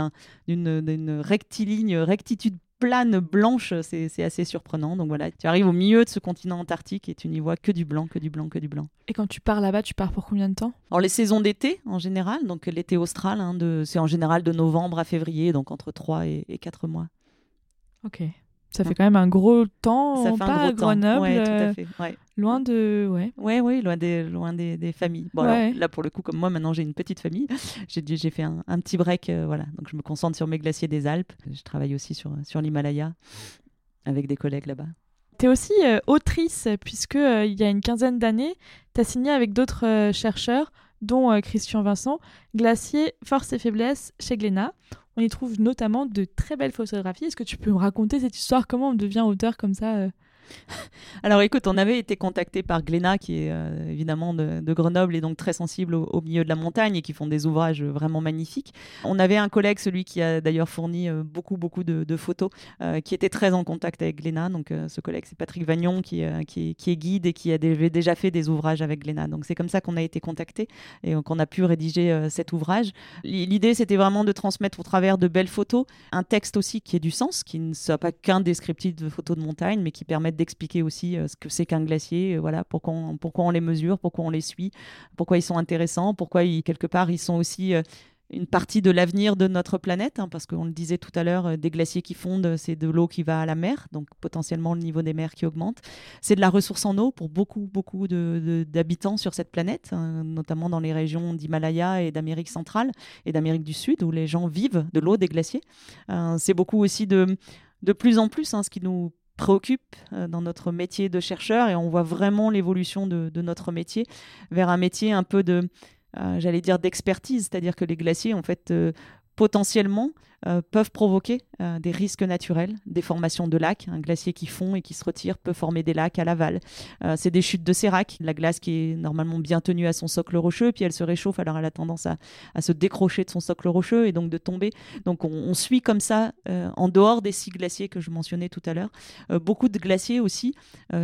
d'une rectiligne, rectitude plane blanche, c'est assez surprenant. Donc voilà, tu arrives au milieu de ce continent antarctique et tu n'y vois que du blanc, que du blanc, que du blanc. Et quand tu pars là-bas, tu pars pour combien de temps? Alors les saisons d'été en général, donc l'été austral, hein, c'est en général de novembre à février, donc entre 3 et, et 4 mois. Ok. Ça fait quand même un gros temps, ça fait pas un gros Grenoble, Ouais, tout à fait. Ouais. loin de, ouais. Ouais, ouais, loin des, loin des, des familles. Bon, alors, là pour le coup, comme moi maintenant j'ai une petite famille, j'ai, j'ai fait un, un, petit break, euh, voilà. Donc je me concentre sur mes glaciers des Alpes. Je travaille aussi sur sur l'Himalaya avec des collègues là-bas. Tu es aussi euh, autrice, puisque euh, il y a une quinzaine d'années, tu as signé avec d'autres chercheurs, dont Christian Vincent, Glacier, Force et Faiblesse chez Glénat. On y trouve notamment de très belles photographies. Est-ce que tu peux me raconter cette histoire? Comment on devient auteur comme ça euh? Alors écoute, on avait été contacté par Glénat, qui est euh, évidemment de, Grenoble et donc très sensible au, milieu de la montagne et qui font des ouvrages vraiment magnifiques. On avait un collègue, celui qui a d'ailleurs fourni euh, beaucoup, beaucoup de, photos, euh, qui était très en contact avec Glénat. Donc ce collègue, c'est Patrick Vagnon, qui, est, guide et qui a déjà fait des ouvrages avec Glénat. Donc c'est comme ça qu'on a été contacté et qu'on a pu rédiger cet ouvrage. L'idée, c'était vraiment de transmettre au travers de belles photos un texte aussi qui ait du sens, qui ne soit pas qu'un descriptif de photos de montagne, mais qui permette d'expliquer aussi euh, ce que c'est qu'un glacier, euh, voilà, pourquoi on, pourquoi on les mesure, pourquoi on les suit, pourquoi ils sont intéressants, pourquoi quelque part ils sont aussi euh, une partie de l'avenir de notre planète, hein, parce qu'on le disait tout à l'heure, des glaciers qui fondent, c'est de l'eau qui va à la mer, donc potentiellement le niveau des mers qui augmente. C'est de la ressource en eau pour beaucoup, beaucoup d'habitants sur cette planète, hein, notamment dans les régions d'Himalaya et d'Amérique centrale et d'Amérique du Sud, où les gens vivent de l'eau des glaciers. c'est beaucoup aussi de, de plus en plus, hein, ce qui nous préoccupe euh, dans notre métier de chercheur et on voit vraiment l'évolution de, notre métier vers un métier un peu de, euh, j'allais dire, d'expertise, c'est-à-dire que les glaciers, en fait, euh, potentiellement, euh, peuvent provoquer euh, des risques naturels, des formations de lacs. Un glacier qui fond et qui se retire peut former des lacs à l'aval. Euh, c'est des chutes de sérac, la glace qui est normalement bien tenue à son socle rocheux, puis elle se réchauffe, alors elle a tendance à, se décrocher de son socle rocheux et donc de tomber. Donc on, suit comme ça, en dehors des six glaciers que je mentionnais tout à l'heure, beaucoup de glaciers aussi,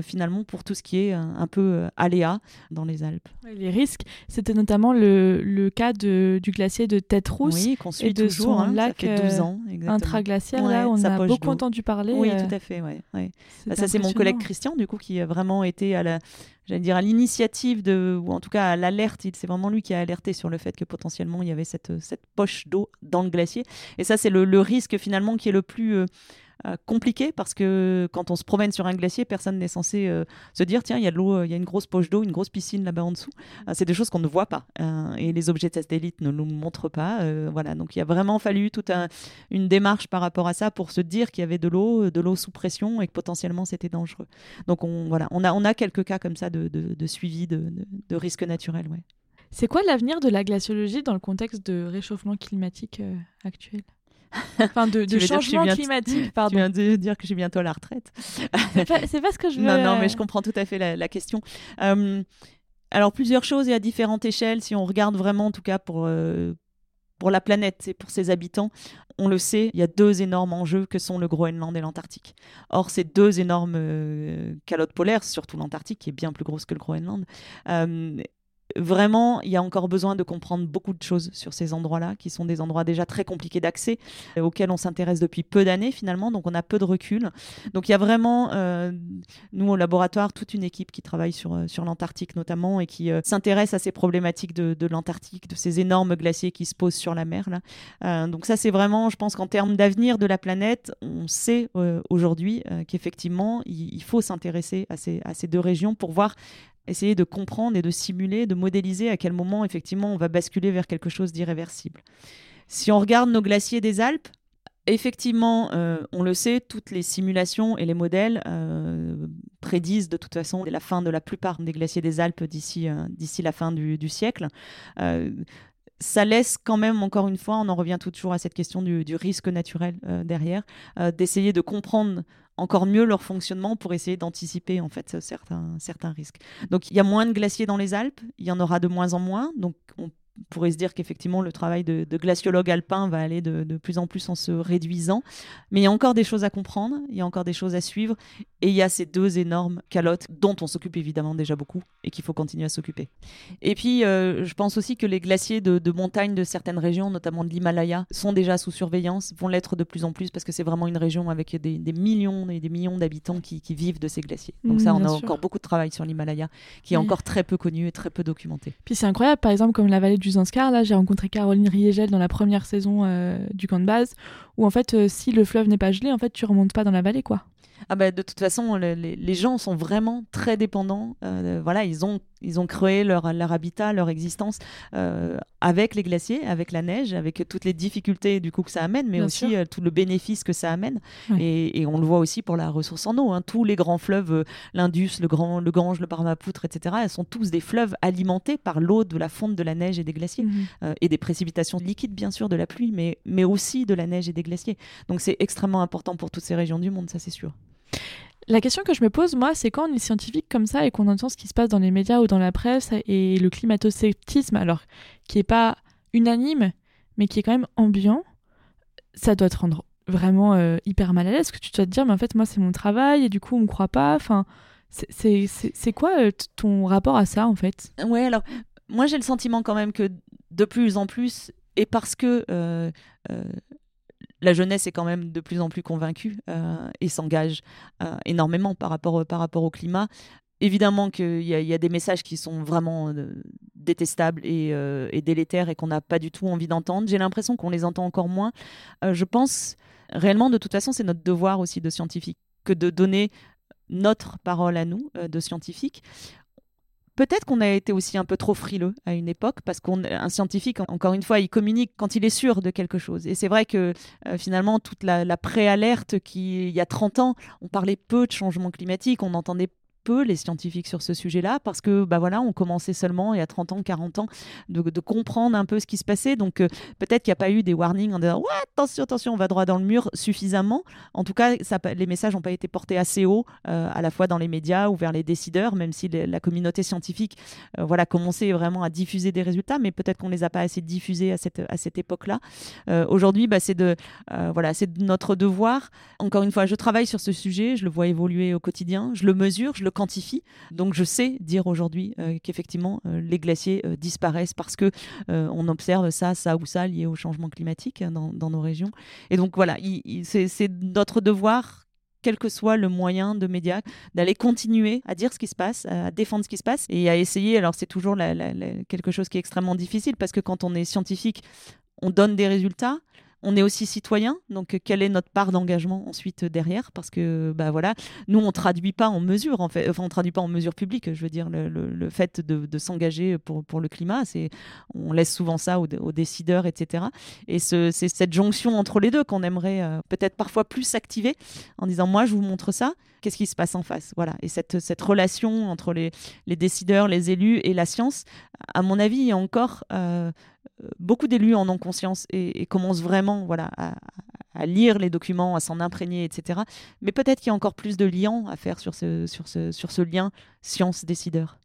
finalement, pour tout ce qui est un, peu aléa dans les Alpes. Les risques, c'était notamment le, cas de, du glacier de Tête Rousse oui, qu'on suit et de toujours, son hein, lac ans. Intraglaciaire, là, on a beaucoup entendu parler. Oui, euh, tout à fait. Ouais, bah, ça, c'est mon collègue Christian, du coup, qui a vraiment été à la, j'allais dire à l'initiative de, ou en tout cas à l'alerte. C'est vraiment lui qui a alerté sur le fait que potentiellement il y avait cette, cette poche d'eau dans le glacier. Et ça, c'est le, le, risque finalement qui est le plus euh, euh, compliqué parce que quand on se promène sur un glacier, personne n'est censé euh, se dire tiens, il y a de l'eau, il y a une grosse poche d'eau, une grosse piscine là-bas en dessous. Euh, c'est des choses qu'on ne voit pas et les objets de satellite ne nous montrent pas. voilà, donc il a vraiment fallu toute une démarche par rapport à ça pour se dire qu'il y avait de l'eau, de l'eau sous pression et que potentiellement c'était dangereux. Donc on, voilà, on a, on a quelques cas comme ça de, suivi de, risques naturels. C'est quoi l'avenir de la glaciologie dans le contexte de réchauffement climatique actuel? Enfin, de, de changement climatique, pardon. Tu viens de dire que j'ai bientôt à la retraite. c'est pas, pas, ce que je veux. Non, non, mais je comprends tout à fait la, question. Euh, alors, plusieurs choses et à différentes échelles. Si on regarde vraiment, en tout cas, pour, euh, pour la planète et pour ses habitants, on le sait, il y a deux énormes enjeux que sont le Groenland et l'Antarctique. Or, ces deux énormes euh, calottes polaires, surtout l'Antarctique, qui est bien plus grosse que le Groenland, vraiment, il y a encore besoin de comprendre beaucoup de choses sur ces endroits-là, qui sont des endroits déjà très compliqués d'accès, euh, auxquels on s'intéresse depuis peu d'années finalement, donc on a peu de recul. Donc il y a vraiment, euh, nous au laboratoire, toute une équipe qui travaille sur, euh, l'Antarctique notamment et qui s'intéresse à ces problématiques de, l'Antarctique, de ces énormes glaciers qui se posent sur la mer. Là. donc ça c'est vraiment, je pense qu'en termes d'avenir de la planète, on sait aujourd'hui qu'effectivement, il, faut s'intéresser à ces deux régions pour voir essayer de comprendre et de simuler, de modéliser à quel moment effectivement on va basculer vers quelque chose d'irréversible. Si on regarde nos glaciers des Alpes, effectivement, euh, on le sait, toutes les simulations et les modèles euh, prédisent de toute façon la fin de la plupart des glaciers des Alpes d'ici euh, d'ici la fin du, siècle ça laisse quand même, encore une fois, on en revient toujours à cette question du, risque naturel derrière, d'essayer de comprendre encore mieux leur fonctionnement pour essayer d'anticiper en fait certains, risques. Donc il y a moins de glaciers dans les Alpes, il y en aura de moins en moins, donc on pourrait se dire qu'effectivement le travail de, glaciologue alpin va aller de, de, plus en plus en se réduisant. Mais il y a encore des choses à comprendre, il y a encore des choses à suivre. Et il y a ces deux énormes calottes dont on s'occupe évidemment déjà beaucoup et qu'il faut continuer à s'occuper. Et puis euh, je pense aussi que les glaciers de, de montagne de certaines régions, notamment de l'Himalaya, sont déjà sous surveillance, vont l'être de plus en plus parce que c'est vraiment une région avec des, des, millions et des millions d'habitants qui, qui, vivent de ces glaciers. Donc ça, on a encore beaucoup de travail sur l'Himalaya qui est encore très peu connu et très peu documenté. Puis c'est incroyable, par exemple, comme la vallée du Zanskar, là, j'ai rencontré Caroline Riegel dans la première saison euh, du camp de base, où en fait, euh, si le fleuve n'est pas gelé, en fait, tu remontes pas dans la vallée, quoi. Ah bah, de toute façon, les, gens sont vraiment très dépendants. Euh, voilà, ils ont, ils ont créé leur, leur habitat, leur existence euh, avec les glaciers, avec la neige, avec toutes les difficultés du coup que ça amène, mais aussi euh, tout le bénéfice que ça amène. Et, on le voit aussi pour la ressource en eau. Hein. Tous les grands fleuves, l'Indus, le, Grand, le Gange, le Brahmapoutre, etc., elles sont tous des fleuves alimentés par l'eau de la fonte de la neige et des glaciers. Mhm. et des précipitations liquides, bien sûr, de la pluie, mais, mais aussi de la neige et des glaciers. Donc c'est extrêmement important pour toutes ces régions du monde, ça c'est sûr. La question que je me pose, moi, c'est quand on est scientifique comme ça et qu'on entend ce qui se passe dans les médias ou dans la presse et le climato-sceptisme, alors qui n'est pas unanime, mais qui est quand même ambiant, ça doit te rendre vraiment euh, hyper mal à l'aise, que tu dois te dire, mais en fait, moi, c'est mon travail et du coup, on me croit pas. Enfin, c'est quoi euh, ton rapport à ça, en fait? Ouais, alors, moi, j'ai le sentiment quand même que de plus en plus, et parce que euh, la jeunesse est quand même de plus en plus convaincue et s'engage énormément par rapport, au climat, évidemment qu'il y, a des messages qui sont vraiment détestables et, et, délétères et qu'on n'a pas du tout envie d'entendre. J'ai l'impression qu'on les entend encore moins. je pense réellement, de toute façon, c'est notre devoir aussi de scientifique que de donner notre parole à nous, euh, de scientifiques. Peut-être qu'on a été aussi un peu trop frileux à une époque, parce qu'un scientifique, encore une fois, il communique quand il est sûr de quelque chose. Et c'est vrai que euh, finalement, toute la, la préalerte qui, il y a 30 ans, on parlait peu de changement climatique, on entendait peu les scientifiques sur ce sujet-là parce que bah voilà, on commençait seulement il y a 30 ans, 40 ans de, comprendre un peu ce qui se passait. Donc euh, peut-être qu'il n'y a pas eu des warnings en disant attention, attention, on va droit dans le mur suffisamment. En tout cas, les messages n'ont pas été portés assez haut, euh, à la fois dans les médias ou vers les décideurs, même si la communauté scientifique euh, voilà, commençait vraiment à diffuser des résultats, mais peut-être qu'on les a pas assez diffusés à cette, à cette époque-là. Aujourd'hui, bah, c'est de, voilà, de notre devoir. Encore une fois, je travaille sur ce sujet, je le vois évoluer au quotidien, je le mesure, je le quantifie. Donc je sais dire aujourd'hui euh, qu'effectivement euh, les glaciers euh, disparaissent parce que on observe ça, ça ou ça lié au changement climatique hein, dans, nos régions. Et donc voilà, c'est notre devoir quel que soit le moyen de médias, d'aller continuer à dire ce qui se passe, à défendre ce qui se passe et à essayer. Alors c'est toujours quelque chose qui est extrêmement difficile parce que quand on est scientifique, on donne des résultats, on est aussi citoyen, donc quelle est notre part d'engagement ensuite derrière? Parce que bah voilà, nous on traduit pas en mesure, en fait, enfin on traduit pas en mesure publique. Je veux dire le, fait de, s'engager pour, pour le climat, c'est on laisse souvent ça aux, décideurs, etc. Et c'est cette jonction entre les deux qu'on aimerait euh, peut-être parfois plus activer en disant moi je vous montre ça, qu'est-ce qui se passe en face? Voilà. Et cette, cette relation entre les, les, décideurs, les élus et la science, à mon avis, encore euh, beaucoup d'élus en ont conscience et, commencent vraiment voilà, à, lire les documents, à s'en imprégner, etc. Mais peut-être qu'il y a encore plus de liens à faire sur ce, sur ce, sur ce lien science-décideur.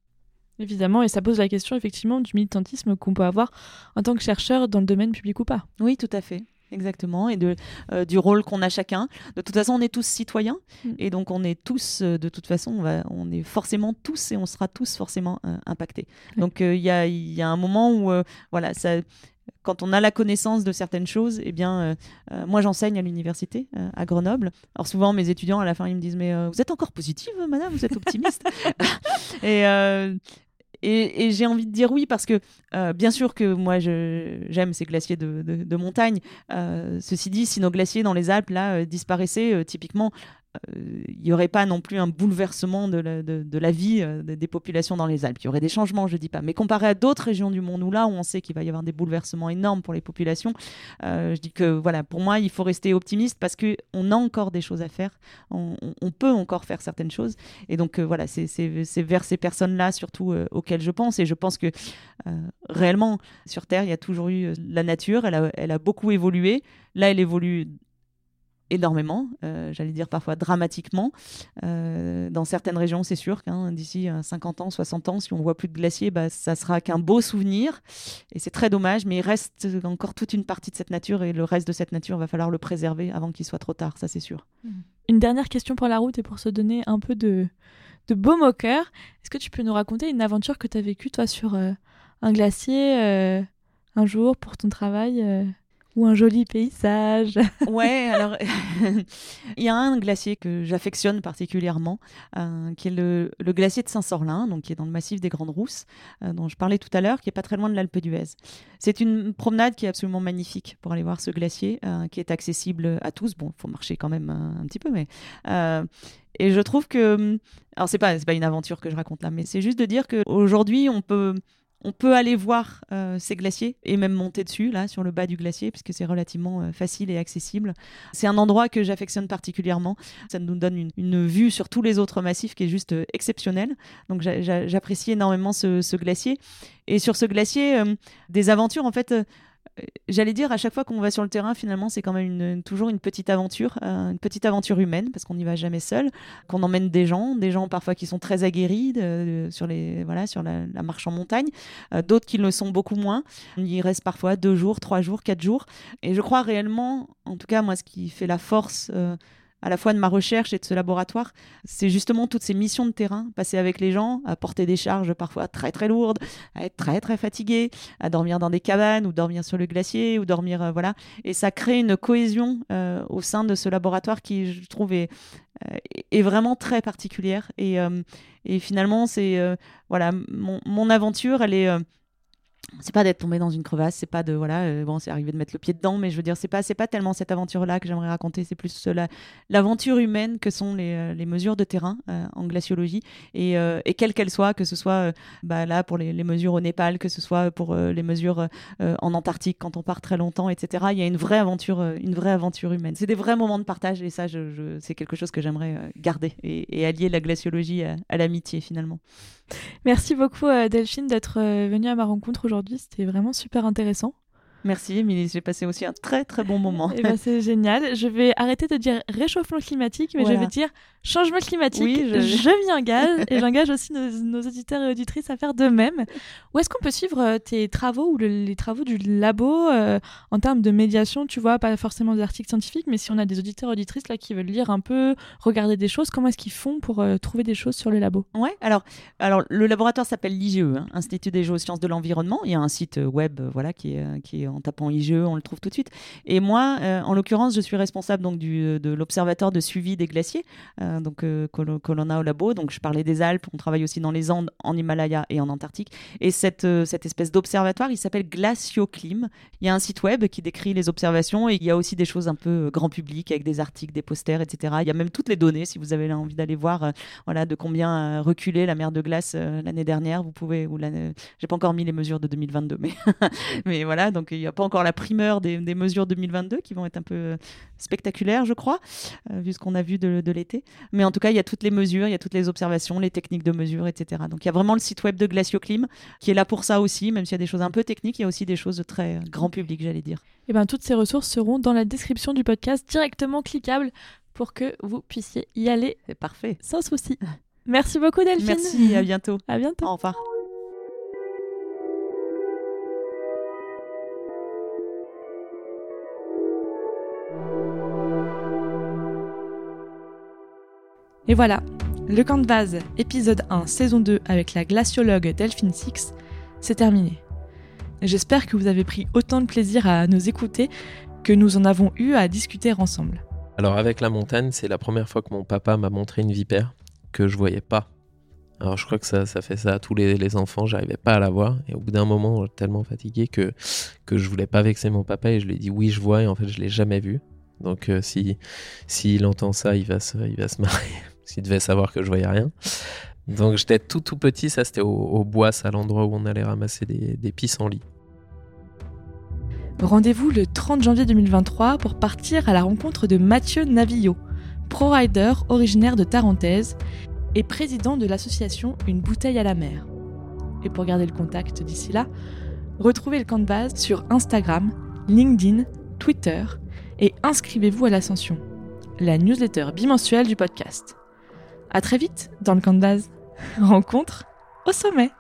Évidemment, et ça pose la question effectivement du militantisme qu'on peut avoir en tant que chercheur dans le domaine public ou pas. Oui, tout à fait. Exactement, et de, euh, du rôle qu'on a chacun. De toute façon, on est tous citoyens, mm. et donc on est tous, euh, de toute façon, on, va, on est forcément tous, et on sera tous forcément euh, impactés. Donc il y a, y, a, un moment où, voilà, ça, quand on a la connaissance de certaines choses, eh bien, moi j'enseigne à l'université à Grenoble. Alors souvent mes étudiants à la fin ils me disent mais vous êtes encore positive, madame, vous êtes optimiste? et, et, j'ai envie de dire oui parce que euh, bien sûr que moi j'aime ces glaciers de, montagne. Euh, ceci dit, si nos glaciers dans les Alpes là euh, disparaissaient, typiquement il n'y aurait pas non plus un bouleversement de la, de, la vie euh, des populations dans les Alpes. Il y aurait des changements, je dis pas. Mais comparé à d'autres régions du monde où là, où on sait qu'il va y avoir des bouleversements énormes pour les populations, euh, je dis que voilà, pour moi, il faut rester optimiste parce qu'on a encore des choses à faire. On, peut encore faire certaines choses. Et donc, euh, voilà, c'est vers ces personnes-là surtout auxquelles je pense. Et je pense que réellement, sur Terre, il y a toujours eu la nature. Elle elle a beaucoup évolué. Là, elle évolue énormément, euh, j'allais dire parfois dramatiquement. Euh, dans certaines régions, c'est sûr qu'un d'ici 50 euh, ans, 60 ans, si on voit plus de glaciers, bah, ça sera qu'un beau souvenir. Et c'est très dommage, mais il reste encore toute une partie de cette nature et le reste de cette nature, va falloir le préserver avant qu'il soit trop tard, ça c'est sûr. Mmh. Une dernière question pour la route et pour se donner un peu de, de baume au cœur. Est-ce que tu peux nous raconter une aventure que tu as vécue, toi, sur un glacier un jour pour ton travail ou un joli paysage. ouais, alors il y a un glacier que j'affectionne particulièrement, euh, qui est le, glacier de Saint-Sorlin, donc qui est dans le massif des Grandes Rousses, euh, dont je parlais tout à l'heure, qui est pas très loin de l'Alpe d'Huez. C'est une promenade qui est absolument magnifique pour aller voir ce glacier, euh, qui est accessible à tous. Bon, il faut marcher quand même un petit peu, mais et je trouve que, alors c'est pas pas une aventure que je raconte là, mais c'est juste de dire qu'aujourd'hui on peut on peut aller voir euh, ces glaciers et même monter dessus, là, sur le bas du glacier, puisque c'est relativement euh, facile et accessible. C'est un endroit que j'affectionne particulièrement. Ça nous donne une, vue sur tous les autres massifs qui est juste euh, exceptionnelle. Donc j'apprécie énormément ce, glacier. Et sur ce glacier, des aventures, en fait, j'allais dire, à chaque fois qu'on va sur le terrain, finalement, c'est quand même toujours une petite aventure, euh, une petite aventure humaine, parce qu'on n'y va jamais seul, qu'on emmène des gens, des gens parfois qui sont très aguerris sur, les, voilà, sur la, marche en montagne, euh, d'autres qui le sont beaucoup moins. On y reste parfois deux jours, trois jours, quatre jours. Et je crois réellement, en tout cas, moi, ce qui fait la force à la fois de ma recherche et de ce laboratoire, c'est justement toutes ces missions de terrain, passer avec les gens, à porter des charges parfois très très lourdes, à être très très fatigué, à dormir dans des cabanes ou dormir sur le glacier ou dormir euh, voilà, et ça crée une cohésion euh, au sein de ce laboratoire qui je trouve est, euh, vraiment très particulière. Et, finalement c'est voilà mon, aventure elle est c'est pas d'être tombé dans une crevasse, c'est pas de voilà, euh, bon, c'est arrivé de mettre le pied dedans, mais je veux dire, c'est pas c'est pas tellement cette aventure-là que j'aimerais raconter, c'est plus l'aventure humaine que sont les, euh, les mesures de terrain euh, en glaciologie et, et quelle qu'elle soit, que ce soit bah, là pour les, mesures au Népal, que ce soit pour les mesures en Antarctique quand on part très longtemps, etc. Il y a une vraie aventure, une vraie aventure humaine. C'est des vrais moments de partage et ça, je, c'est quelque chose que j'aimerais garder et, allier la glaciologie à l'amitié finalement. Merci beaucoup Delphine d'être venue à ma rencontre aujourd'hui c'était vraiment super intéressant. Merci Émilie, j'ai passé aussi un très très bon moment. Eh ben, c'est génial. Je vais arrêter de dire réchauffement climatique, mais je vais dire changement climatique. Oui, je, je m'y engage et j'engage aussi nos, auditeurs et auditrices à faire de même. Où est-ce qu'on peut suivre euh, tes travaux ou les travaux du labo euh, en termes de médiation? Tu vois, pas forcément des articles scientifiques, mais si on a des auditeurs et auditrices là qui veulent lire un peu, regarder des choses, comment est-ce qu'ils font pour euh, trouver des choses sur le labo? Ouais, alors, alors le laboratoire s'appelle l'IGE, hein, Institut des géosciences de l'environnement. Il y a un site web voilà, qui, est, qui est en tapant IGE, on le trouve tout de suite. Et moi, en l'occurrence, je suis responsable donc, du, de l'observatoire de suivi des glaciers. donc que au labo. Donc, je parlais des Alpes, on travaille aussi dans les Andes, en Himalaya et en Antarctique. Et cette, euh, cette espèce d'observatoire, il s'appelle Glacioclim. Il y a un site web qui décrit les observations et il y a aussi des choses un peu euh, grand public avec des articles, des posters, etc. Il y a même toutes les données si vous avez envie d'aller voir euh, voilà, de combien reculait la mer de glace l'année dernière. Vous pouvez, ou j'ai pas encore mis les mesures de 2022, mais, mais voilà, donc il n'y a pas encore la primeur des, des, mesures 2022 qui vont être un peu spectaculaires, je crois, vu ce qu'on a vu de, de l'été. Mais en tout cas, il y a toutes les mesures, il y a toutes les observations, les techniques de mesure, etc. Donc il y a vraiment le site web de Glacioclim qui est là pour ça aussi, même s'il y a des choses un peu techniques, il y a aussi des choses de très grand public, j'allais dire. Et eh ben toutes ces ressources seront dans la description du podcast, directement cliquables pour que vous puissiez y aller. C'est parfait. Sans souci. Merci beaucoup Delphine. Merci, à bientôt. À bientôt. Au revoir. Et voilà, le camp de base, épisode 1, saison 2 avec la glaciologue Delphine Six, c'est terminé. J'espère que vous avez pris autant de plaisir à nous écouter que nous en avons eu à discuter ensemble. Alors avec la montagne, c'est la première fois que mon papa m'a montré une vipère que je voyais pas. Alors je crois que ça, fait ça à tous les, les enfants, j'arrivais pas à la voir. Et au bout d'un moment, tellement fatigué que, que je voulais pas vexer mon papa et je lui ai dit oui je vois et en fait je l'ai jamais vu. Donc euh, si s'il entend ça, il va se, il va se marrer s'il devait savoir que je voyais rien. Donc j'étais tout tout petit, ça c'était au, bois, à l'endroit où on allait ramasser des, des pissenlits. Rendez-vous le 30 janvier 2023 pour partir à la rencontre de Mathieu Navillo, pro-rider originaire de Tarentaise et président de l'association Une bouteille à la mer. Et pour garder le contact d'ici là, retrouvez le camp de base sur Instagram, LinkedIn, Twitter et inscrivez-vous à l'Ascension, la newsletter bimensuelle du podcast. À très vite dans le camp de base. Rencontre au sommet.